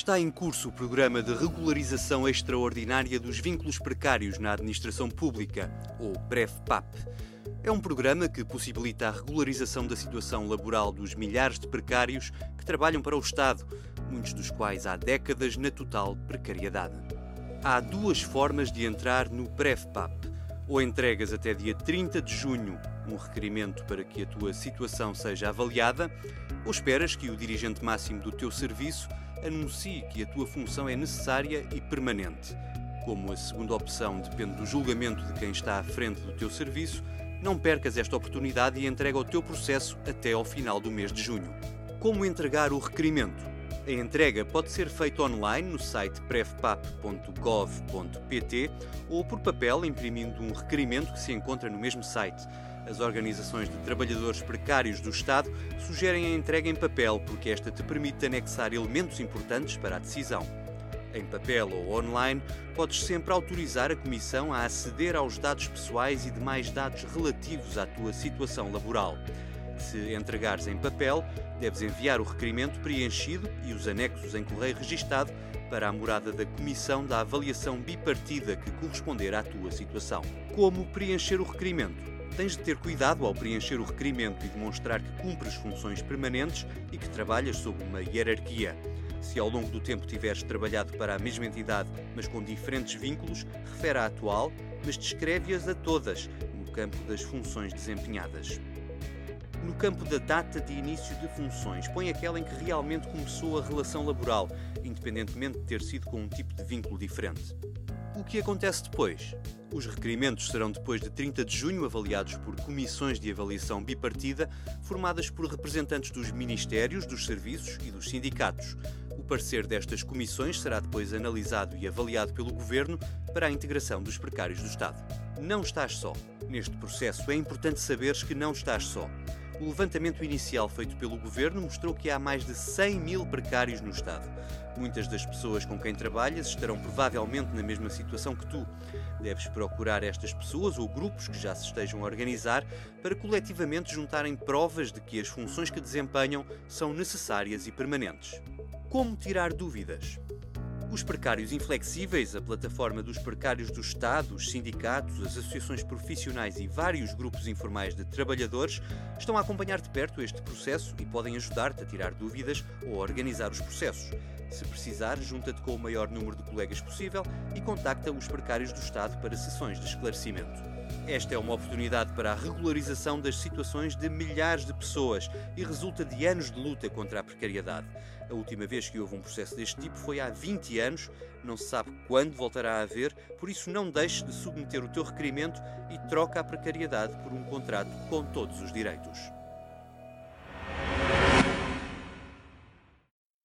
Está em curso o programa de regularização extraordinária dos vínculos precários na administração pública, ou PREF-PAP. É um programa que possibilita a regularização da situação laboral dos milhares de precários que trabalham para o Estado, muitos dos quais há décadas na total precariedade. Há duas formas de entrar no PREF-PAP. Ou entregas até dia 30 de junho um requerimento para que a tua situação seja avaliada, ou esperas que o dirigente máximo do teu serviço anuncie que a tua função é necessária e permanente. Como a segunda opção depende do julgamento de quem está à frente do teu serviço, não percas esta oportunidade e entrega o teu processo até ao final do mês de junho. Como entregar o requerimento? A entrega pode ser feita online no site prefpap.gov.pt ou por papel imprimindo um requerimento que se encontra no mesmo site. As organizações de trabalhadores precários do Estado sugerem a entrega em papel porque esta te permite anexar elementos importantes para a decisão. Em papel ou online, podes sempre autorizar a Comissão a aceder aos dados pessoais e demais dados relativos à tua situação laboral. Se entregares em papel, deves enviar o requerimento preenchido e os anexos em correio registado para a morada da Comissão da Avaliação Bipartida que corresponder à tua situação. Como preencher o requerimento? Tens de ter cuidado ao preencher o requerimento e demonstrar que cumpres funções permanentes e que trabalhas sob uma hierarquia. Se ao longo do tempo tiveres trabalhado para a mesma entidade, mas com diferentes vínculos, refere à atual, mas descreve-as a todas, no campo das funções desempenhadas. No campo da data de início de funções, põe aquela em que realmente começou a relação laboral, independentemente de ter sido com um tipo de vínculo diferente. O que acontece depois? Os requerimentos serão depois de 30 de junho avaliados por comissões de avaliação bipartida, formadas por representantes dos ministérios, dos serviços e dos sindicatos. O parecer destas comissões será depois analisado e avaliado pelo Governo para a integração dos precários do Estado. Não estás só. Neste processo é importante saberes que não estás só. O levantamento inicial feito pelo governo mostrou que há mais de 100 mil precários no Estado. Muitas das pessoas com quem trabalhas estarão provavelmente na mesma situação que tu. Deves procurar estas pessoas ou grupos que já se estejam a organizar para coletivamente juntarem provas de que as funções que desempenham são necessárias e permanentes. Como tirar dúvidas? Os precários inflexíveis, a plataforma dos precários do Estado, os sindicatos, as associações profissionais e vários grupos informais de trabalhadores estão a acompanhar de perto este processo e podem ajudar-te a tirar dúvidas ou a organizar os processos. Se precisar, junta-te com o maior número de colegas possível e contacta os precários do Estado para sessões de esclarecimento. Esta é uma oportunidade para a regularização das situações de milhares de pessoas e resulta de anos de luta contra a precariedade. A última vez que houve um processo deste tipo foi há 20 anos, não se sabe quando voltará a haver, por isso não deixes de submeter o teu requerimento e troca a precariedade por um contrato com todos os direitos.